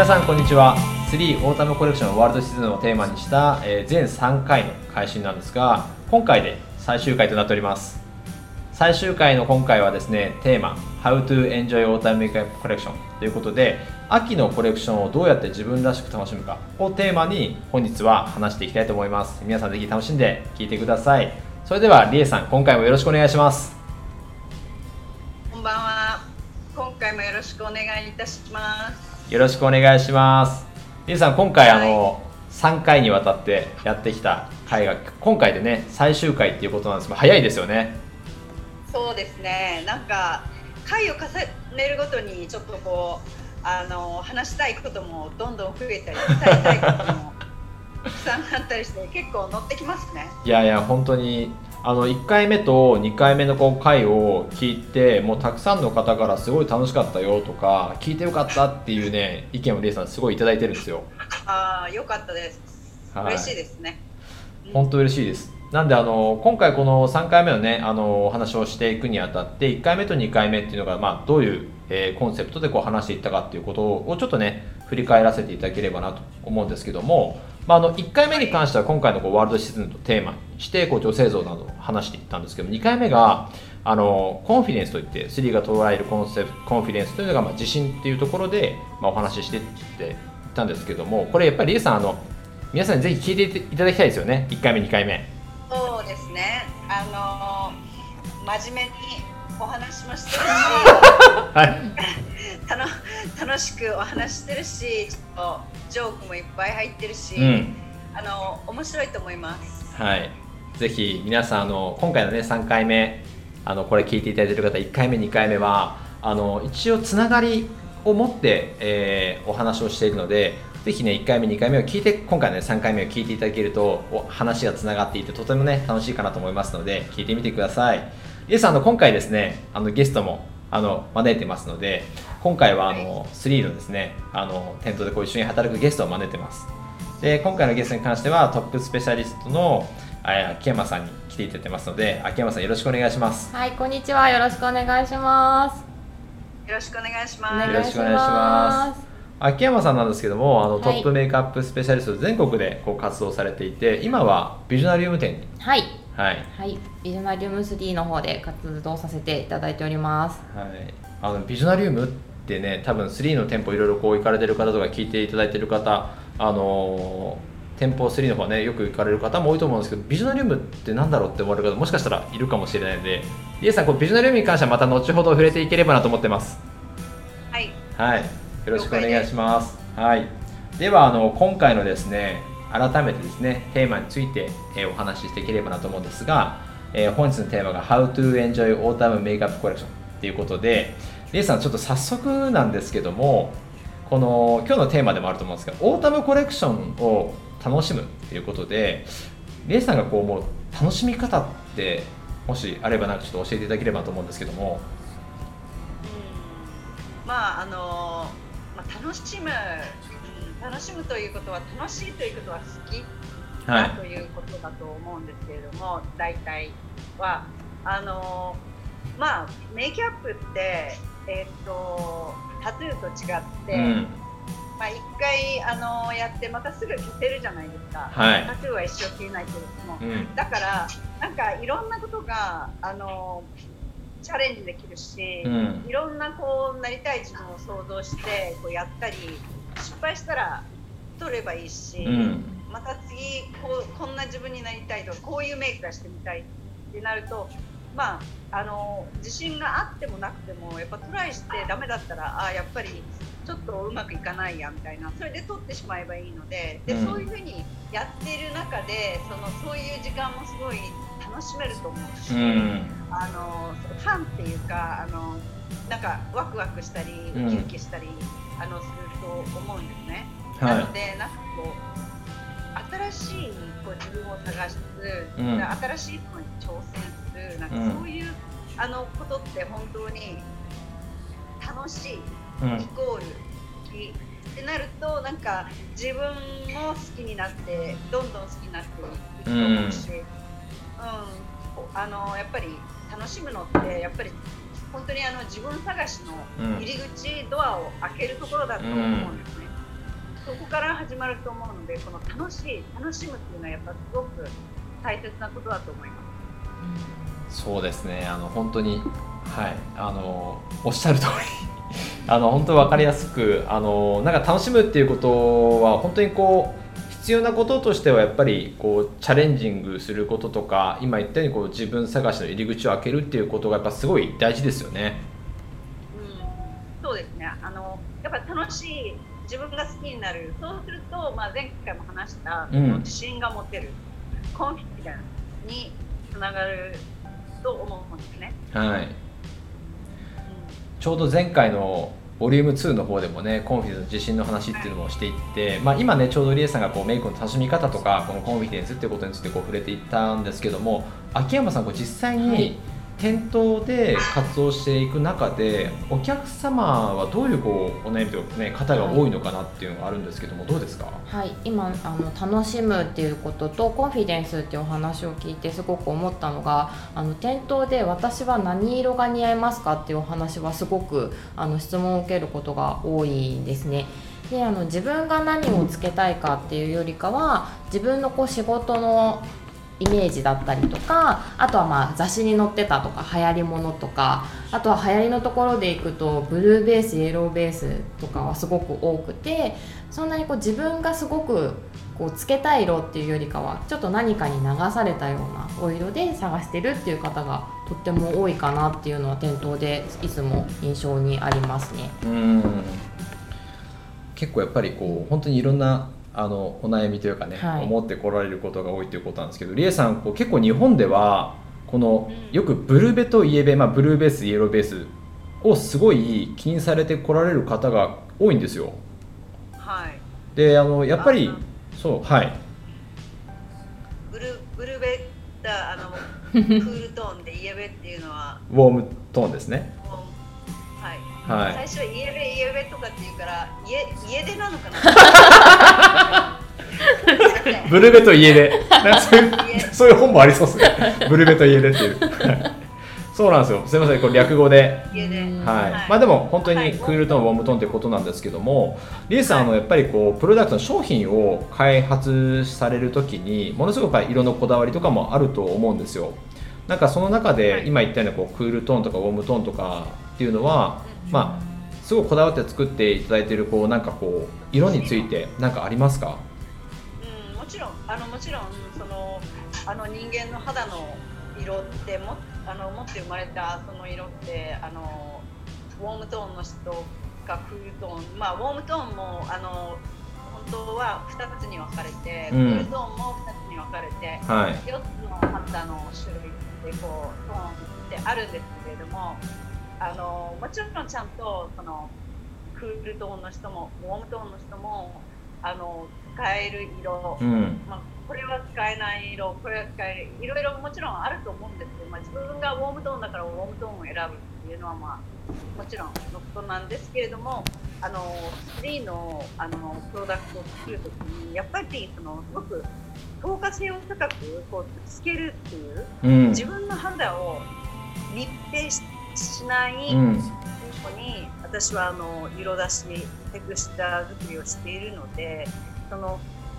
皆さんこんにちは。3オータムコレクションワールドシーズンをテーマにした、え、全3回の配信なんですが今回で最終回となっております。最終回の今回はですねテーマ How to enjoy autumn makeup collection ということで秋のコレクションをどうやって自分らしく楽しむかをテーマに本日は話していきたいと思います。皆さんぜひ楽しんで聞いてください。それではりえさん今回もよろしくお願いします。こんばんは。今回もよろしくお願いいたします。よろしくお願いします。りえさん今回、はい、あの3回にわたってやってきた回が今回でね最終回っていうことなんですけど早いですよね。そうですね。なんか回を重ねるごとにちょっとこうあの話したいこともどんどん増えたり伝えたいこともたくさんあったりして結構乗ってきますね。いやいや本当にあの1回目と2回目のこう回を聞いてもうたくさんの方からすごい楽しかったよとか聞いてよかったっていうね意見をレイさんすごい頂いてるんですよ。ああよかったです、はい、嬉しいですね。本当嬉しいです。なんであの今回この3回目のねあのお話をしていくにあたって1回目と2回目っていうのが、まあ、どういう、えー、コンセプトでこう話していったかっていうことをちょっとね振り返らせていただければなと思うんですけども、まあ、あの1回目に関しては今回のこうワールドシーズンのテーマにしてこう女性像などを話していったんですけど2回目があのコンフィデンスといって3が捉えるコンセプトコンフィデンスというのが、まあ、自信っていうところで、まあ、お話ししていってたんですけどもこれやっぱりリエさんあの皆さんにぜひ聞いていただきたいですよね。1回目2回目。そうですね。あのー、真面目にお話もしてるし、はい、楽しくお話してるしちょっとジョークもいっぱい入ってるし、うん、あの面白いと思います。はい。ぜひ皆さんあの今回のね3回目あのこれ聞いていただいている方1回目2回目はあの一応つながりを持って、えー、お話をしているのでぜひね、1回目、2回目を聞いて、今回の、ね、3回目を聞いていただけると、話がつながっていて、とてもね、楽しいかなと思いますので、聞いてみてください。イエスさん、あの、今回ですね、あの、ゲストも、あの、招いてますので、今回は、あの、3のですね、あの、店頭でこう一緒に働くゲストを招いてます。で、今回のゲストに関しては、トップスペシャリストの、秋山さんに来ていただいてますので、秋山さんよろしくお願いします。はい、こんにちは。よろしくお願いします。よろしくお願いします。よろしくお願いします。秋山さんなんですけどもあの、トップメイクアップスペシャリスト全国でこう活動されていて今はビジョナリウム店にはいはい、はい、ビジョナリウム3の方で活動させていただいております、はい、あのビジョナリウムってね多分3の店舗いろいろこう行かれてる方とか聞いていただいてる方あの店舗3の方ねよく行かれる方も多いと思うんですけどビジョナリウムって何だろうって思われる方もしかしたらいるかもしれないのでリエさんこうビジョナリウムに関してはまた後ほど触れていければなと思ってますはいはいよろしくお願いします。はい。ではあの今回のですね改めてですねテーマについて、えー、お話ししていければなと思うんですが、えー、本日のテーマが How to enjoy autumn makeup collection ということで、レイさんちょっと早速なんですけども、この今日のテーマでもあると思うんですけど、オータムコレクションを楽しむということで、レイさんがこう思う楽しみ方ってもしあればなんかちょっと教えていただければと思うんですけども。うん、まああのー楽しむ、うん、楽しむということは楽しいということは好きだということだと思うんですけれども、はい、大体は。あのまあメイキャップってえっ、ー、とタトゥーと違って、うん、まあ一回あのやってまたすぐ消せるじゃないですか、はい、タトゥーは一生消えないけれども、うん、だからなんかいろんなことがあのチャレンジできるし、うん、いろんなこうなりたい自分を想像してこうやったり失敗したら取ればいいし、うん、また次こうこんな自分になりたいとかこういうメイクがしてみたいってなるとまああの自信があってもなくてもやっぱトライしてダメだったらあやっぱりちょっとうまくいかないやみたいな。それで取ってしまえばいいので。で、うん、そういうふうにやっている中でそのそういう時間もすごい楽しめると思うし、うん、あのファンっていうかあのなんかワクワクしたりウキウキしたり、あのすると思うんですね。はい、なのでなんかこう新しいこう自分を探す、うん、新しいことに挑戦するなんかそういう、あのことって本当に楽しい、イコール好きってなるとなんか自分も好きになってどんどん好きになっていくと思うし。うん、あのやっぱり楽しむのってやっぱり本当にあの自分探しの入り口、うん、ドアを開けるところだと思うんですね。そこから始まると思うのでこの楽しい楽しむっていうのはやっぱすごく大切なことだと思います。そうですね。あの本当にはい。あのおっしゃる通り。あの本当分かりやすくあのなんか楽しむっていうことは本当にこう必要なこととしてはやっぱりこうチャレンジングすることとか今言ったようにこう自分探しの入り口を開けるっていうことがやっぱすごい大事ですよね。うん、そうですね。あのやっぱ楽しい自分が好きになる。そうすると、まあ、前回も話した、うん、自信が持てる。コンフィデンスにつながると思うんですね。はい、うん、ちょうど前回のボリューム2の方でもねコンフィデンス自信の話っていうのもしていって、まあ、今ねちょうどリエさんがこうメイクの楽しみ方とかこのコンフィデンスっていうことについてこう触れていったんですけども秋山さんこう実際に店頭で活動していく中でお客様はどういうこうお悩みというか、ね、方が多いのかなっていうのがあるんですけどもどうですか、はい、今あの楽しむっていうこととコンフィデンスっていうお話を聞いてすごく思ったのがあの店頭で私は何色が似合いますかっていうお話はすごくあの質問を受けることが多いんですね。であの自分が何をつけたいかっていうよりかは自分のこう仕事のイメージだったりとかあとはまあ雑誌に載ってたとか流行りものとかあとは流行りのところでいくとブルーベースイエローベースとかはすごく多くてそんなにこう自分がすごくこうつけたい色っていうよりかはちょっと何かに流されたようなお色で探してるっていう方がとっても多いかなっていうのは店頭でいつも印象にありますね。うん結構やっぱりこう本当にいろんなあのお悩みというかね、はい、思ってこられることが多いということなんですけど理恵さんこう結構日本ではこのよくブルベとイエベ、まあ、ブルーベースイエローベースをすごい気にされてこられる方が多いんですよ。はい、であのやっぱりそうはい。ブルブルベだあの クールトーンでイエベっていうのは。ウォームトーンですね。はい、最初家出家出とかって言うから家家出なのかな？ブルベと家出そういうそういう本もありそうですね。ブルベと家出っていう。そうなんですよ。すみません。これ略語で。はい、まあでも本当にクールトーン、ウォームトーンってことなんですけどもリエさん、あのやっぱりこうプロダクトの商品を開発されるときにものすごく色のこだわりとかもあると思うんですよ。なんかその中で今言ったようなこうクールトーンとかウォームトーンとかっていうのはまあ、すごいこだわって作っていただいているこうなんかこう色について何かありますか、うん、もちろんあのもちろんそのあの人間の肌の色ってもあの持って生まれたその色ってあのウォームトーンの人かクールトーンまあウォームトーンもあの本当は2つに分かれて、うん、クールトーンも2つに分かれて、はい、4つの肌の種類でこうトーンってあるんですけれどもあのもちろんちゃんとそのクールトーンの人もウォームトーンの人もあの使える色、うん、まあ、これは使えない色これは使えるいろいろもちろんあると思うんですけど、まあ、自分がウォームトーンだからウォームトーンを選ぶっていうのは、まあ、もちろんのことなんですけれどもあの3のあのプロダクトを作るときにやっぱりそのすごく透過性を高くこうつけるっていう、うん、自分の肌を密閉してしない子に、私はあの色出しテクスチャー作りをしているのでその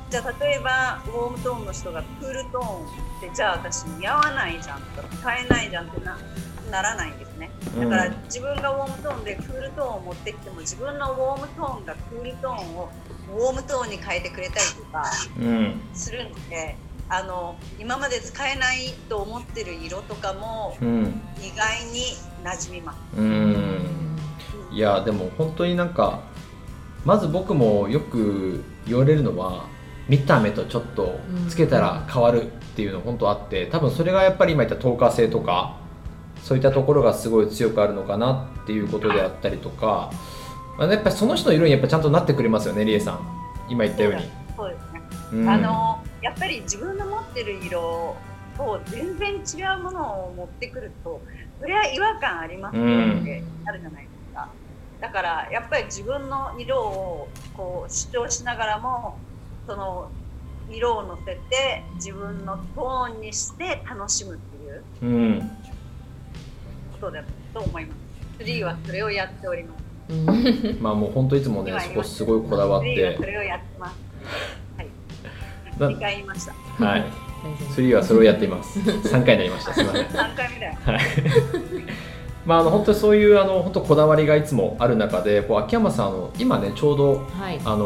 じゃあ例えばウォームトーンの人がクールトーンってじゃあ私似合わないじゃんとか使えないじゃんってなならないんですね。だから自分がウォームトーンでクールトーンを持ってきても自分のウォームトーンがクールトーンをウォームトーンに変えてくれたりとかするので。うんあの今まで使えないと思ってる色とかも、意外に馴染みます。うん。いやでも本当になんかまず僕もよく言われるのは見た目とちょっとつけたら変わるっていうの本当あって多分それがやっぱり今言った透過性とかそういったところがすごい強くあるのかなっていうことであったりとか、まあ、やっぱりその人の色にやっぱちゃんとなってくれますよねりえさん。今言ったように。そうですね、うん、あのやっぱり自分の持ってる色と全然違うものを持ってくるとそれは違和感ありますよってあるじゃないですか、だからやっぱり自分の色をこう主張しながらもその色をのせて自分のトーンにして楽しむっていうことだと思います。3はそれをやっております。まあもう本当いつもねそこすごいこだわって。それをやってます。はい2回言いました。はい。3はそれをやっています。3回になりました。すみません。3回目だよ。はい。まあ、あの本当にそういうあの本当こだわりがいつもある中でこう秋山さんあの今ねちょうど、はい、あの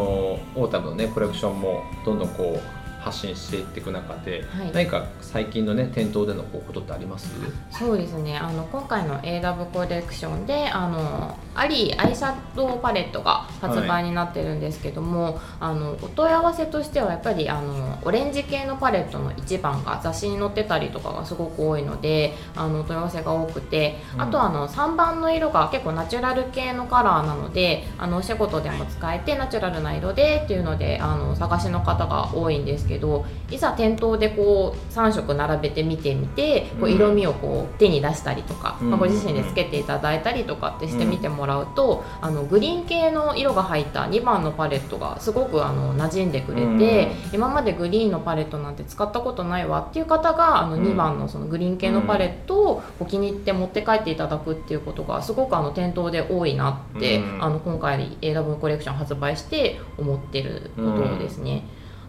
オータムのねコレクションもどんどんこう発信していっていく中で、はい、何か最近のね店頭でのことってあります？そうですね。あの今回の AW コレクションであのアリーアイシャドウパレットが発売になってるんですけども、はい、あのお問い合わせとしてはやっぱりあのオレンジ系のパレットの1番が雑誌に載ってたりとかがすごく多いのであのお問い合わせが多くて、うん、あとあの3番の色が結構ナチュラル系のカラーなのであのお仕事でも使えてナチュラルな色でっていうのであの探しの方が多いんですけどけどいざ店頭でこう3色並べて見てみてこう色味をこう手に出したりとか、まあ、ご自身でつけていただいたりとかってしてみてもらうと、あのグリーン系の色が入った2番のパレットがすごくあの馴染んでくれて、今までグリーンのパレットなんて使ったことないわっていう方があの2番のそのグリーン系のパレットをお気に入って持って帰っていただくっていうことがすごくあの店頭で多いなって、あの今回 AW コレクション発売して思ってることですね。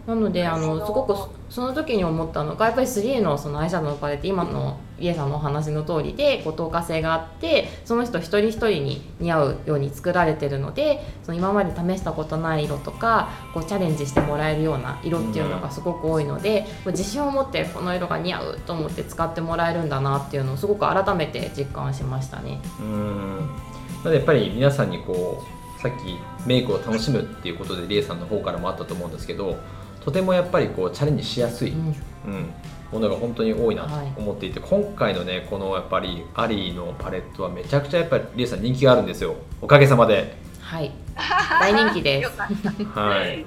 なのであのすごくその時に思ったのがやっぱり3のそのアイシャドウのパレット今のリエさんのお話の通りでこう透過性があってその人一人一人に似合うように作られてるのでその今まで試したことない色とかこうチャレンジしてもらえるような色っていうのがすごく多いので、うん、自信を持ってこの色が似合うと思って使ってもらえるんだなっていうのをすごく改めて実感しましたね。うんなのでやっぱり皆さんにこうさっきメイクを楽しむっていうことでリエさんの方からもあったと思うんですけどとてもやっぱりこうチャレンジしやすい、うん、うん、ものが本当に多いなと思っていて、はい、今回のねこのやっぱりアリーのパレットはめちゃくちゃやっぱりリエさん人気があるんですよ。おかげさまで。はい。大人気です。はい。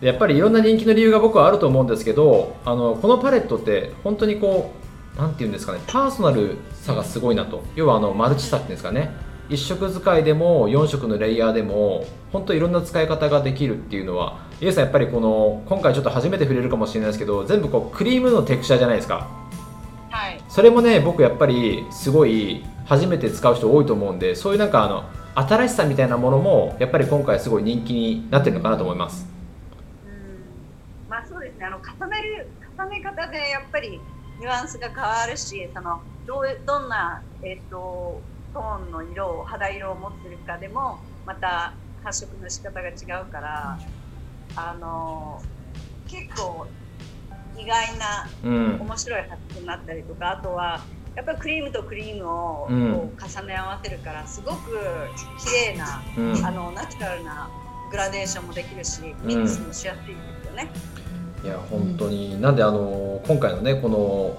でやっぱりいろんな人気の理由が僕はあると思うんですけどあのこのパレットって本当にこうなんていうんですかねパーソナルさがすごいなと。要はあのマルチさっていうんですかね1色使いでも4色のレイヤーでも本当いろんな使い方ができるっていうのはイエさんやっぱりこの今回ちょっと初めて触れるかもしれないですけど全部こうクリームのテクスチャーじゃないですか。はい。それもね僕やっぱりすごい初めて使う人多いと思うんでそういうなんかあの新しさみたいなものもやっぱり今回すごい人気になってるのかなと思います。うん。まあそうですね。あの重ねる重ね方でやっぱりニュアンスが変わるしそのどうどんなえっ、ー、とトーンの色を肌色を持ってるかでもまた発色の仕方が違うからあの結構意外な面白い発色になったりとか、あとはやっぱりクリームとクリームをこう重ね合わせるからすごく綺麗な、うん、あのナチュラルなグラデーションもできるしミックスもしやすいですよね。いや本当に。なんであの今回のねこの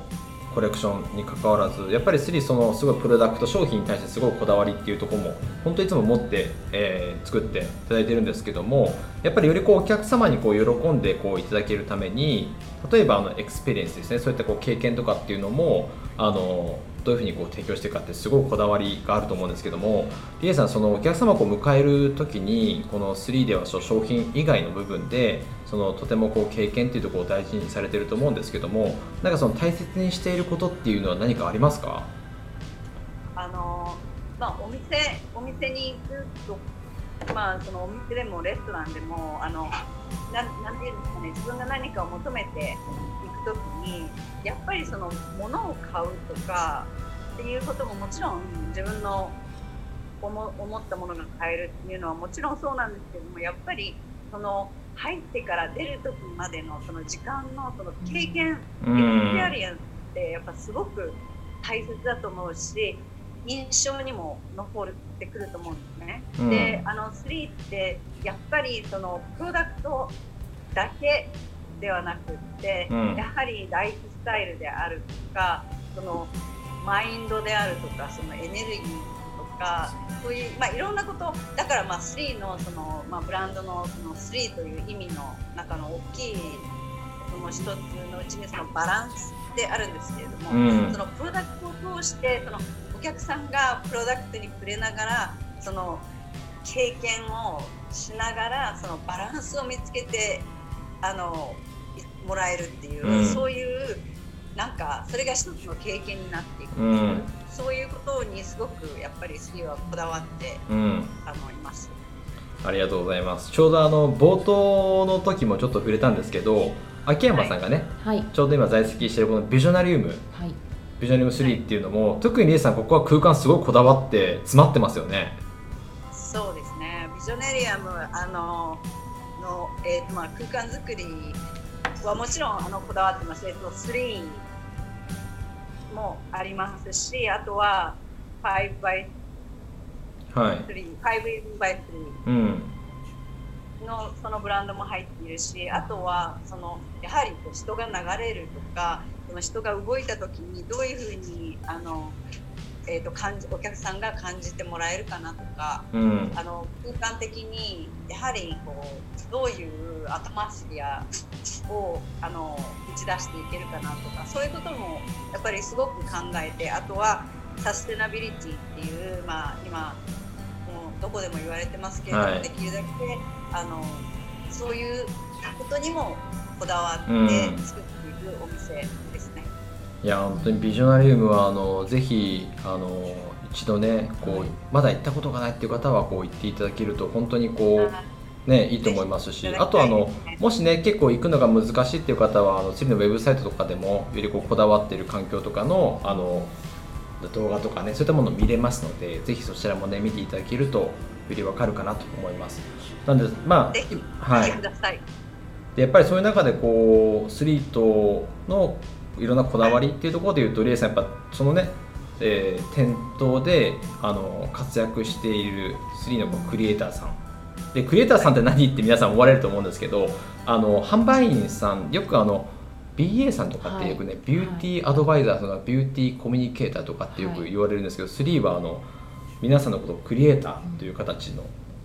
コレクションに関わらずやっぱり THREE そのすごいプロダクト商品に対してすごいこだわりっていうとこも本当いつも持って、えー、作っていただいてるんですけどもやっぱりよりこうお客様にこう喜んでこういただけるために例えばあの experience ですねそういったこう経験とかっていうのもあのどういうふうにこう提供していくかってすごいこだわりがあると思うんですけどもリエさんそのお客様をこう迎える時にこの3では商品以外の部分でそのとてもこう経験っていうところを大事にされてると思うんですけどもなんかその大切にしていることっていうのは何かありますか？あのまあ、お店お店に行くと、まあ、そのお店でもレストランでもあのななんていうんですかね自分が何かを求めてにやっぱりその物を買うとかっていうことももちろん自分の思思ったものが買えるっていうのはもちろんそうなんですけどもやっぱりその入ってから出る時までのその時間のその経験、 experience ってやっぱすごく大切だと思うし印象にも残ってくると思うんですね。うん、であの3ってやっぱりそのプロダクトだけではなくって、うん、やはりライフスタイルであるとかそのマインドであるとかそのエネルギーとかそういう、まあ、いろんなことだからまあ3のその、まあ、ブランドのその3という意味の中の大きいその一つのうちにそのバランスであるんですけれども、うん、そのプロダクトを通してそのお客さんがプロダクトに触れながらその経験をしながらそのバランスを見つけてあのもらえるっていう、うん、そういうなんかそれが一つの経験になっていく、うん、そういうことにすごくやっぱりスリーはこだわって、うん。あのいます。ありがとうございます。ちょうどあの冒頭の時もちょっと触れたんですけど秋山さんがね、はい。ちょうど今在籍しているこのビジョナリウム。はい。ビジョナリウム3っていうのも、特にリエさんここは空間すごいこだわって詰まってますよね。そうですね。ビジョネリアムあののえっ、とまあ空間作りはもちろんあのこだわってます。えっ、と3もありますし、あとは5 by はい3、5 by うん3のそのブランドも入っているし、あとはそのやはりこう人が流れるとか、その人が動いた時にどういうふうにあのえっ、と感じお客さんが感じてもらえるかなとか。うんあの空間的にやはりこうどういうアトマスフィアをあの打ち出していけるかなとかそういうこともやっぱりすごく考えてあとはサステナビリティっていう、まあ、今もうどこでも言われてますけれども、はいできるだけあのそういうことにもこだわってうん作っていくお店ですね。いや本当にビジョナリウムはあのぜひあの一度ねこう、はい。まだ行ったことがないっていう方はこう行っていただけると本当にこうねいいと思いますしあとあのもしね結構行くのが難しいっていう方はあの釣りのウェブサイトとかでもよりこうこだわっている環境とかのあの動画とかねそういったものを見れますのでぜひそちらもね見ていただけるとよりわかるかなと思います。なんでまあはい。でやっぱりそういう中でこうスリートのいろんなこだわりっていうところでいうとリエさんやっぱそのね、えー店頭であの活躍しているスリーのこうクリエイターさん。でクリエイターさんって何って皆さん思われると思うんですけどあの販売員さんよくあの BA さんとかってよくね、ビューティーアドバイザーとかビューティーコミュニケーターとかってよく言われるんですけど、スリーはあの皆さんのことをクリエイターという形の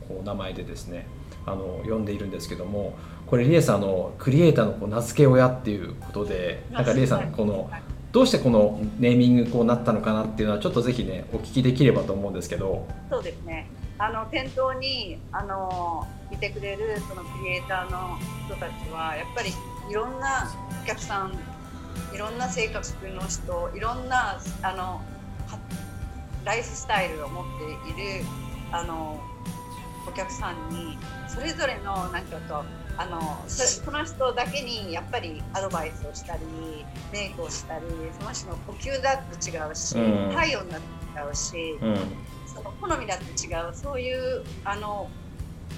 こう名前でですねあの呼んでいるんですけどもこれリエさんあのクリエイターのこう名付け親っていうことでなんかリエさんこのどうしてこのネーミングこうなったのかなっていうのはちょっとぜひねお聞きできればと思うんですけど。そうですね。あの店頭にあのいてくれるそのクリエイターの人たちはやっぱりいろんなお客さん、いろんな性格の人、いろんなあのはライフスタイルを持っているあのお客さんにそれぞれのなんかこうあのそその人だけにやっぱりアドバイスをしたりメイクをしたりその人の呼吸だって違うし、うん。体温だって違うし。うん。その好みだって違う。そういうあの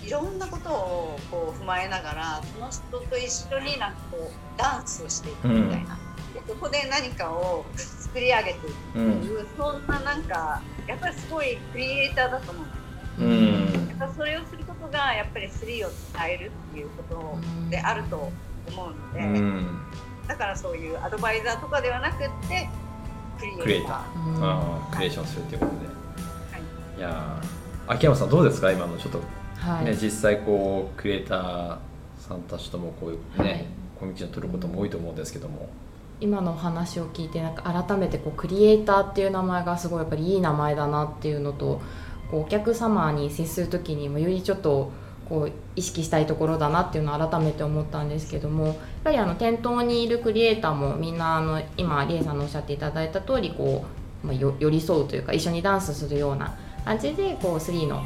いろんなことをこう踏まえながらその人と一緒になんかこうダンスをしていくみたいな、でそこで何かを作り上げていくっていう、そんななんかやっぱりすごいクリエイターだと思うんですうん。やっぱそれをするがやっぱりスリーを伝えるっていうことであると思うので、うん。だからそういうアドバイザーとかではなくってクリエイター。クリエイター。うん。あークリエーションするっていうことで、はい。い、やー。秋山さんどうですか？今のちょっとはい、ね、実際こうクリエイターさんたちともこういうね、はい。コミュニケーション取ることも多いと思うんですけども、今のお話を聞いてなんか改めてこうクリエイターっていう名前がすごいやっぱりいい名前だなっていうのとこうお客様に接する時にもよりちょっとこう意識したいところだなっていうのを改めて思ったんですけどもやっぱりあの店頭にいるクリエイターもみんなあの今リエさんのおっしゃっていただいた通りこう、寄り添うというか一緒にダンスするような感じでこう3の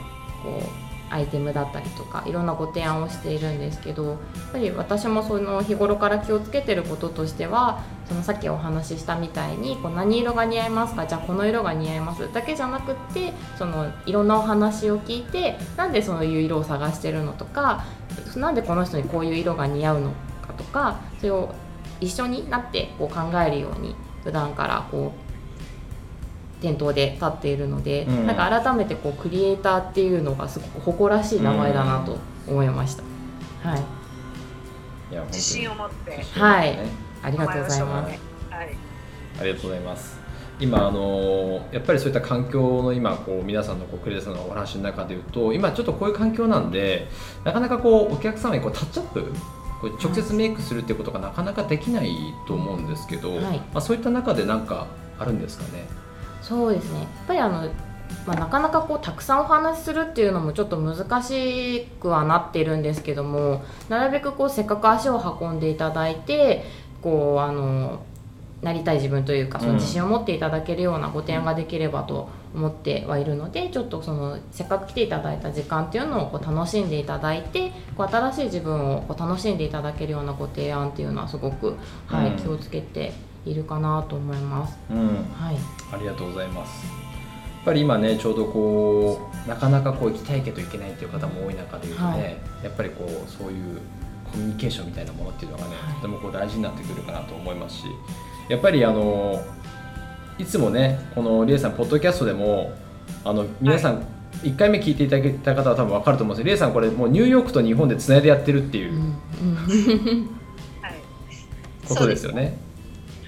こうアイテムだったりとかいろんなご提案をしているんですけどやっぱり私もその日頃から気をつけてることとしてはそのさっきお話ししたみたいにこう何色が似合いますかじゃあこの色が似合いますだけじゃなくってそのいろんなお話を聞いてなんでそういう色を探してるのとかなんでこの人にこういう色が似合うのかとかそれを一緒になってこう考えるように普段からこう店頭で立っているので、うん。なんか改めてこうクリエイターっていうのがすごく誇らしい名前だなと思いました。はい、いや本当に。自信を持って。はい。ね。ありがとうございます。はい。ありがとうございます。今あのやっぱりそういった環境の今こう皆さんのこうクリエイターさんのお話の中で言うと今ちょっとこういう環境なんでなかなかこうお客様にこうタッチアップこう直接メイクするっていうことがなかなかできないと思うんですけど、はい。まあ、そういった中で何かあるんですかね。そうですね。やっぱりあの、まあ、なかなかこうたくさんお話しするっていうのもちょっと難しくはなっているんですけどもなるべくこうせっかく足を運んでいただいてこうあのなりたい自分というかその自信を持っていただけるようなご提案ができればと思ってはいるのでちょっとそのせっかく来ていただいた時間っていうのをこう楽しんでいただいてこう新しい自分をこう楽しんでいただけるようなご提案っていうのはすごく、はいうん。気をつけているかなと思います。うん。はい。ありがとうございます。やっぱり今ねちょうどこうなかなかこう行きたいけど行けないっていう方も多い中でいうとね、はい。やっぱりこうそういうコミュニケーションみたいなものっていうのがね、はい。とてもこう大事になってくるかなと思いますしやっぱりあのいつもねこのリエさんポッドキャストでもあの皆さん、1回目聞いていただけた方は多分分かると思うんですけどリエさんこれもうニューヨークと日本でつないでやってるっていう。うんうん。はい。ことですよね。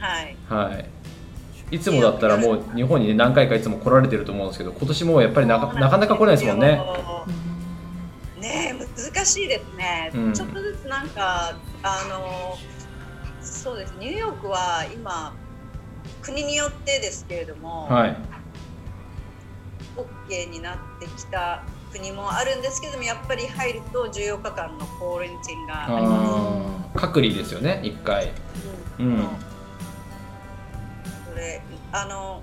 はい。はい。いつもだったらもう日本にね何回かいつも来られてると思うんですけど今年もやっぱりなかなかなか来ないですもんね。ねえ難しいですね、うんちょっとずつなんかあのそうですニューヨークは今国によってですけれども、はい。OK になってきた国もあるんですけどもやっぱり入ると14日間のコーレンティンがあります。隔離ですよね一回。うんそれあの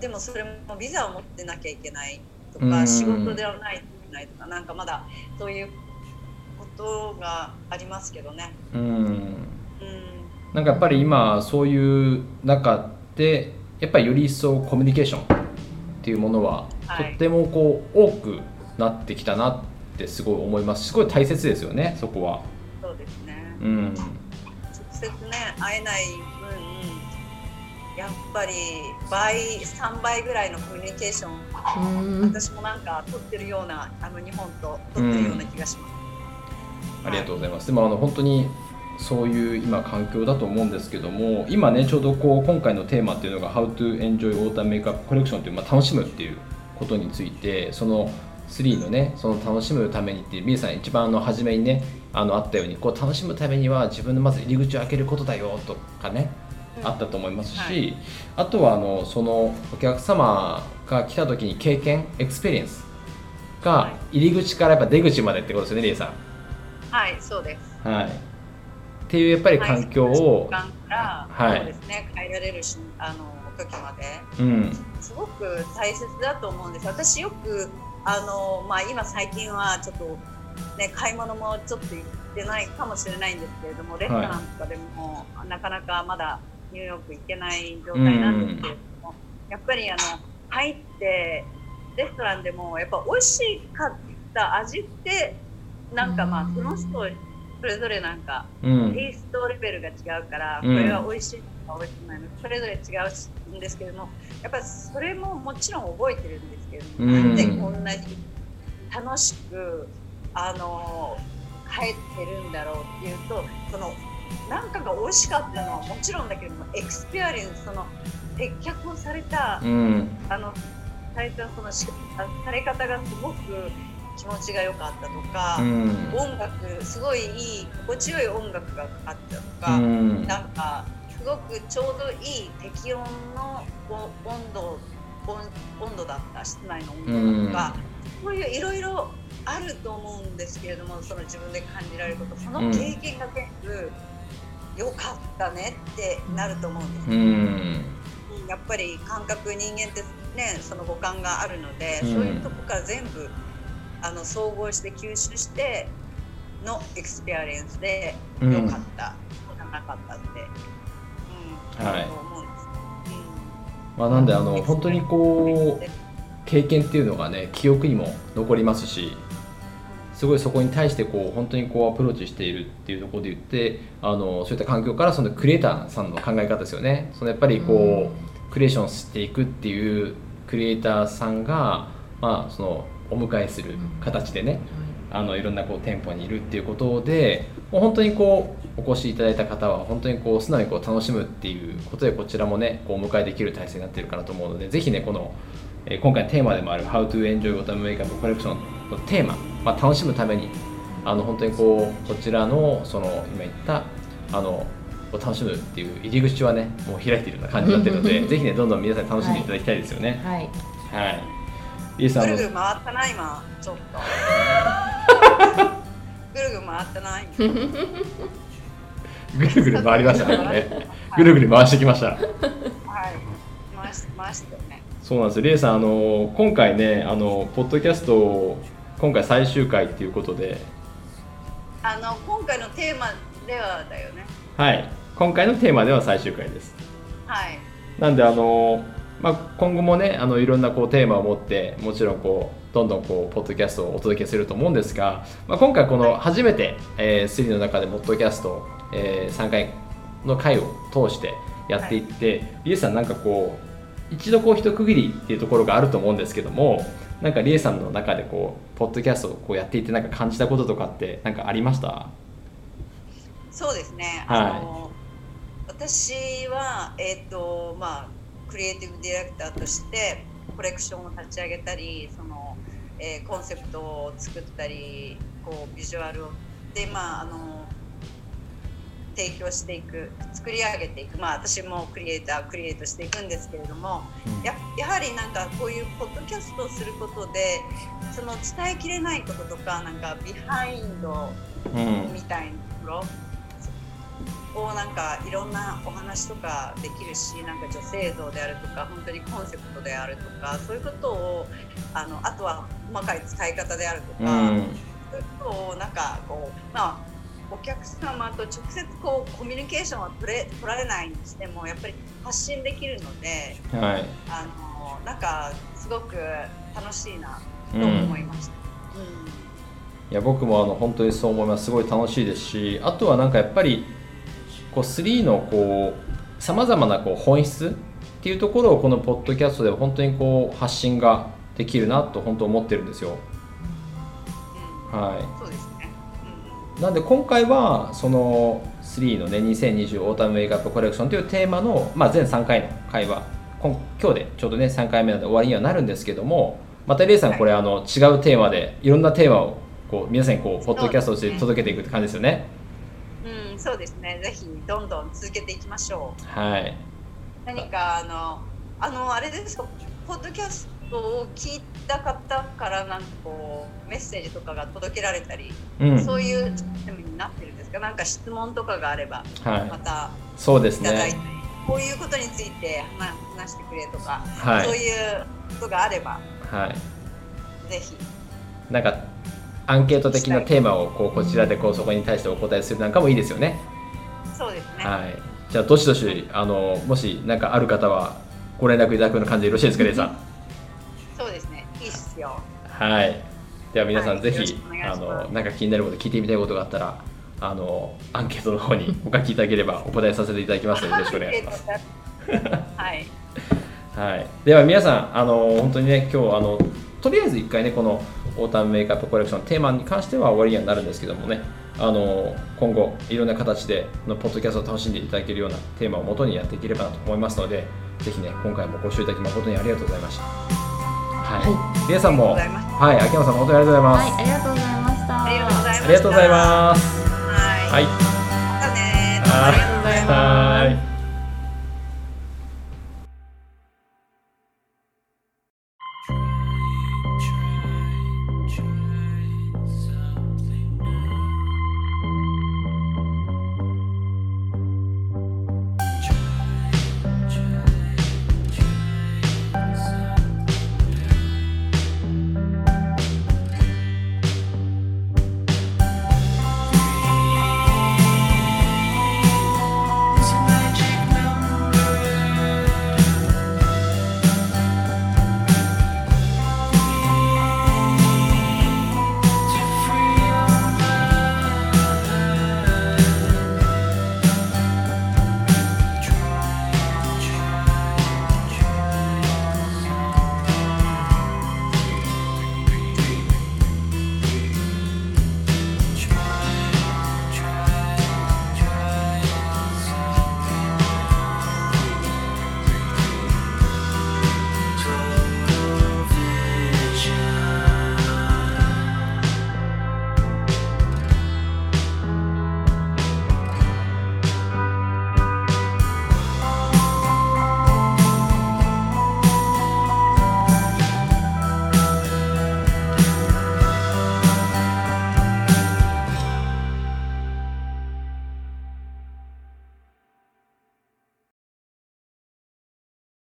でもそれもビザを持ってなきゃいけないとか、うん仕事ではないといけないとかなんかまだそういうことがありますけどね。うん。うんなんかやっぱり今そういう中でやっぱりより一層コミュニケーションっていうものはとはいってもこう多くなってきたなってすごい思います。すごい大切ですよねそこは。そうですね。うん。直接ね会えない分やっぱり倍3倍ぐらいのコミュニケーションうん私もなんか取ってるようなあの日本と取ってるような気がします。ありがとうございます。でもあの本当にそういう今環境だと思うんですけども今ねちょうどこう今回のテーマっていうのが「How to Enjoy Autumn Makeup Collection」という、まあ、楽しむっていうことについてその3のねその楽しむためにっていうみえさん一番あの初めにねあのあったようにこう楽しむためには自分のまず入り口を開けることだよとかねあったと思いますし、はいあとはあのそのお客様が来た時に経験 experience が入り口からやっぱ出口までってことですよねりえさん。はい、そうです。はい、っていうやっぱり環境を、はい、そうですね、変えられるしあの時まで。うん。すごく大切だと思うんです。私よくあのまあ今最近はちょっとね買い物もちょっと行ってないかもしれないんですけれども、レストランとかでも、なかなかまだニューヨーク行けない状態なんですけれども、やっぱりあの入ってレストランでもやっぱ美味しかった味ってなんかまあその人それぞれなんかうん。テイストレベルが違うから、うんこれは美味しいのか美味しくないのかそれぞれ違うんですけれどもやっぱりそれももちろん覚えてるんですけれども、うん。なんでこんなに楽しくあの帰ってるんだろうっていうとそのなんかが美味しかったのはもちろんだけれどもエクスペアリエンスその接客をされた、うん。あのされたそのされ方がすごく気持ちが良かったとか。うん。音楽すごいいい心地よい音楽がかかったとうか、ん。なんかすごくちょうどいい適温のお温度温温度だった室内の温度とか、そういういろいろあると思うんですけれどもその自分で感じられることその経験が全部良かったねってなると思うんです。よ、うん。うんやっぱり感覚人間ってねその五感があるので、うん。そういうとこから全部あの総合して吸収してのエクスペアレンスでうん。良かった、そうじゃなかったって、うんはい。思うんです、まあなんであうん。の本当にこう経験っていうのがね記憶にも残りますしすごいそこに対してこう本当にこうアプローチしているっていうところで言ってあのそういった環境からそのクリエイターさんの考え方ですよね。そのやっぱりこう、クリエーションしていくっていうクリエイターさんが、まあ、そのお迎えする形でね、あのいろんなこう店舗にいるっていうことでもう本当にこうお越しいただいた方は本当にこう素直にこう楽しむっていうことでこちらもねこうお迎えできる体制になっているかなと思うのでぜひねこの、えー今回のテーマでもある「How to Enjoy Autumn Makeup Collection」のテーマ、まあ、楽しむためにあの本当にこうこちらのその今言ったあのを楽しむっていう入り口はねもう開いているような感じになっているのでぜひねどんどん皆さんに楽しんでいただきたいですよね。はいはい。リエさんぐるぐる回ったな今ちょっと ぐるぐる回ったな今ぐるぐる回りましたね。これぐるぐる回してきました。はい、回し回してね。そうなんですよ、リエさん、あの今回ね、あのポッドキャスト今回最終回っていうことで。あの今回のテーマではだよね。はい、今回のテーマでは最終回です。はい。なんであのまあ、今後もねあのいろんなこうテーマを持ってもちろんこうどんどんこうポッドキャストをお届けすると思うんですが、まあ、今回この初めて、えー、3の中でポッドキャスト、えー、3回の回を通してやっていって、はい、リエさんなんかこう一度こう一区切りっていうところがあると思うんですけどもなんかリエさんの中でこうポッドキャストをこうやっていてなんか感じたこととかって何かありました？そうですね、はい、あの私は、えーとまあ、クリエイティブディレクターとしてコレクションを立ち上げたりその、えー、コンセプトを作ったりこうビジュアルを。でまああの提供していく作り上げていく。まあ私もクリエイタークリエイトしていくんですけれども、ややはりなんかこういうポッドキャストをすることでその伝えきれないこととかなんかビハインドみたいなところ、こうなんかいろんなお話とかできるしなんか女性像であるとか本当にコンセプトであるとかそういうことをあのあとは細かい使い方であるとか、うん、そういうことをなんかこうまあお客様と直接こうコミュニケーションは取れ取られないにしてもやっぱり発信できるので、はい、あのなんかすごく楽しいなと思いました。うん、うん、いや僕もあの本当にそう思いますすごい楽しいですしあとはなんかやっぱりこう3のこうさまざまなこう本質っていうところをこのポッドキャストでは本当にこう発信ができるなと本当思ってるんですよ。はい。そうですね。なんで今回はその3のね2020オータムウェイクアップコレクションというテーマの、まあ、全3回の会話今今日でちょうどね3回目なので終わりにはなるんですけどもまたレイさんこれ、あの違うテーマでいろんなテーマをこう皆さんにこうポッドキャストとして届けていくって感じですよね。そうですね。ぜひどんどん続けていきましょう。はい。何かあのあのあれですか？ポッドキャストを聞いた方からなんかこうメッセージとかが届けられたり、うん、そういうシステムになってるんですか？なんか質問とかがあれば、はい、またそうですねこういうことについて話してくれとか、はい、そういうことがあれば、はい、ぜひなんかアンケート的なテーマをこうこちらでこうそこに対してお答えするなんかもいいですよね。そうですね。はい。じゃあどしどしあのもし何かある方はご連絡いただくような感じでよろしいですか、レイさん？はい。では皆さん、はい、ぜひあのなんか気になること聞いてみたいことがあったらあのアンケートの方に お書きいただければお答えさせていただきますのでよろしくお願いします。はい。はい。では皆さんあの本当にね今日あのとりあえず一回ねこのオータムメイクアップコレクションテーマに関しては終わりにはなるんですけどもねあの今後いろんな形でのポッドキャストを楽しんでいただけるようなテーマをもとにやっていければなと思いますのでぜひね今回もご視聴いただき誠にありがとうございましたはい、皆さんも。はい。秋山さんも本当にありがとうございます、はい、ありがとうございました。ありがとうございます。はい、またねありがとうございます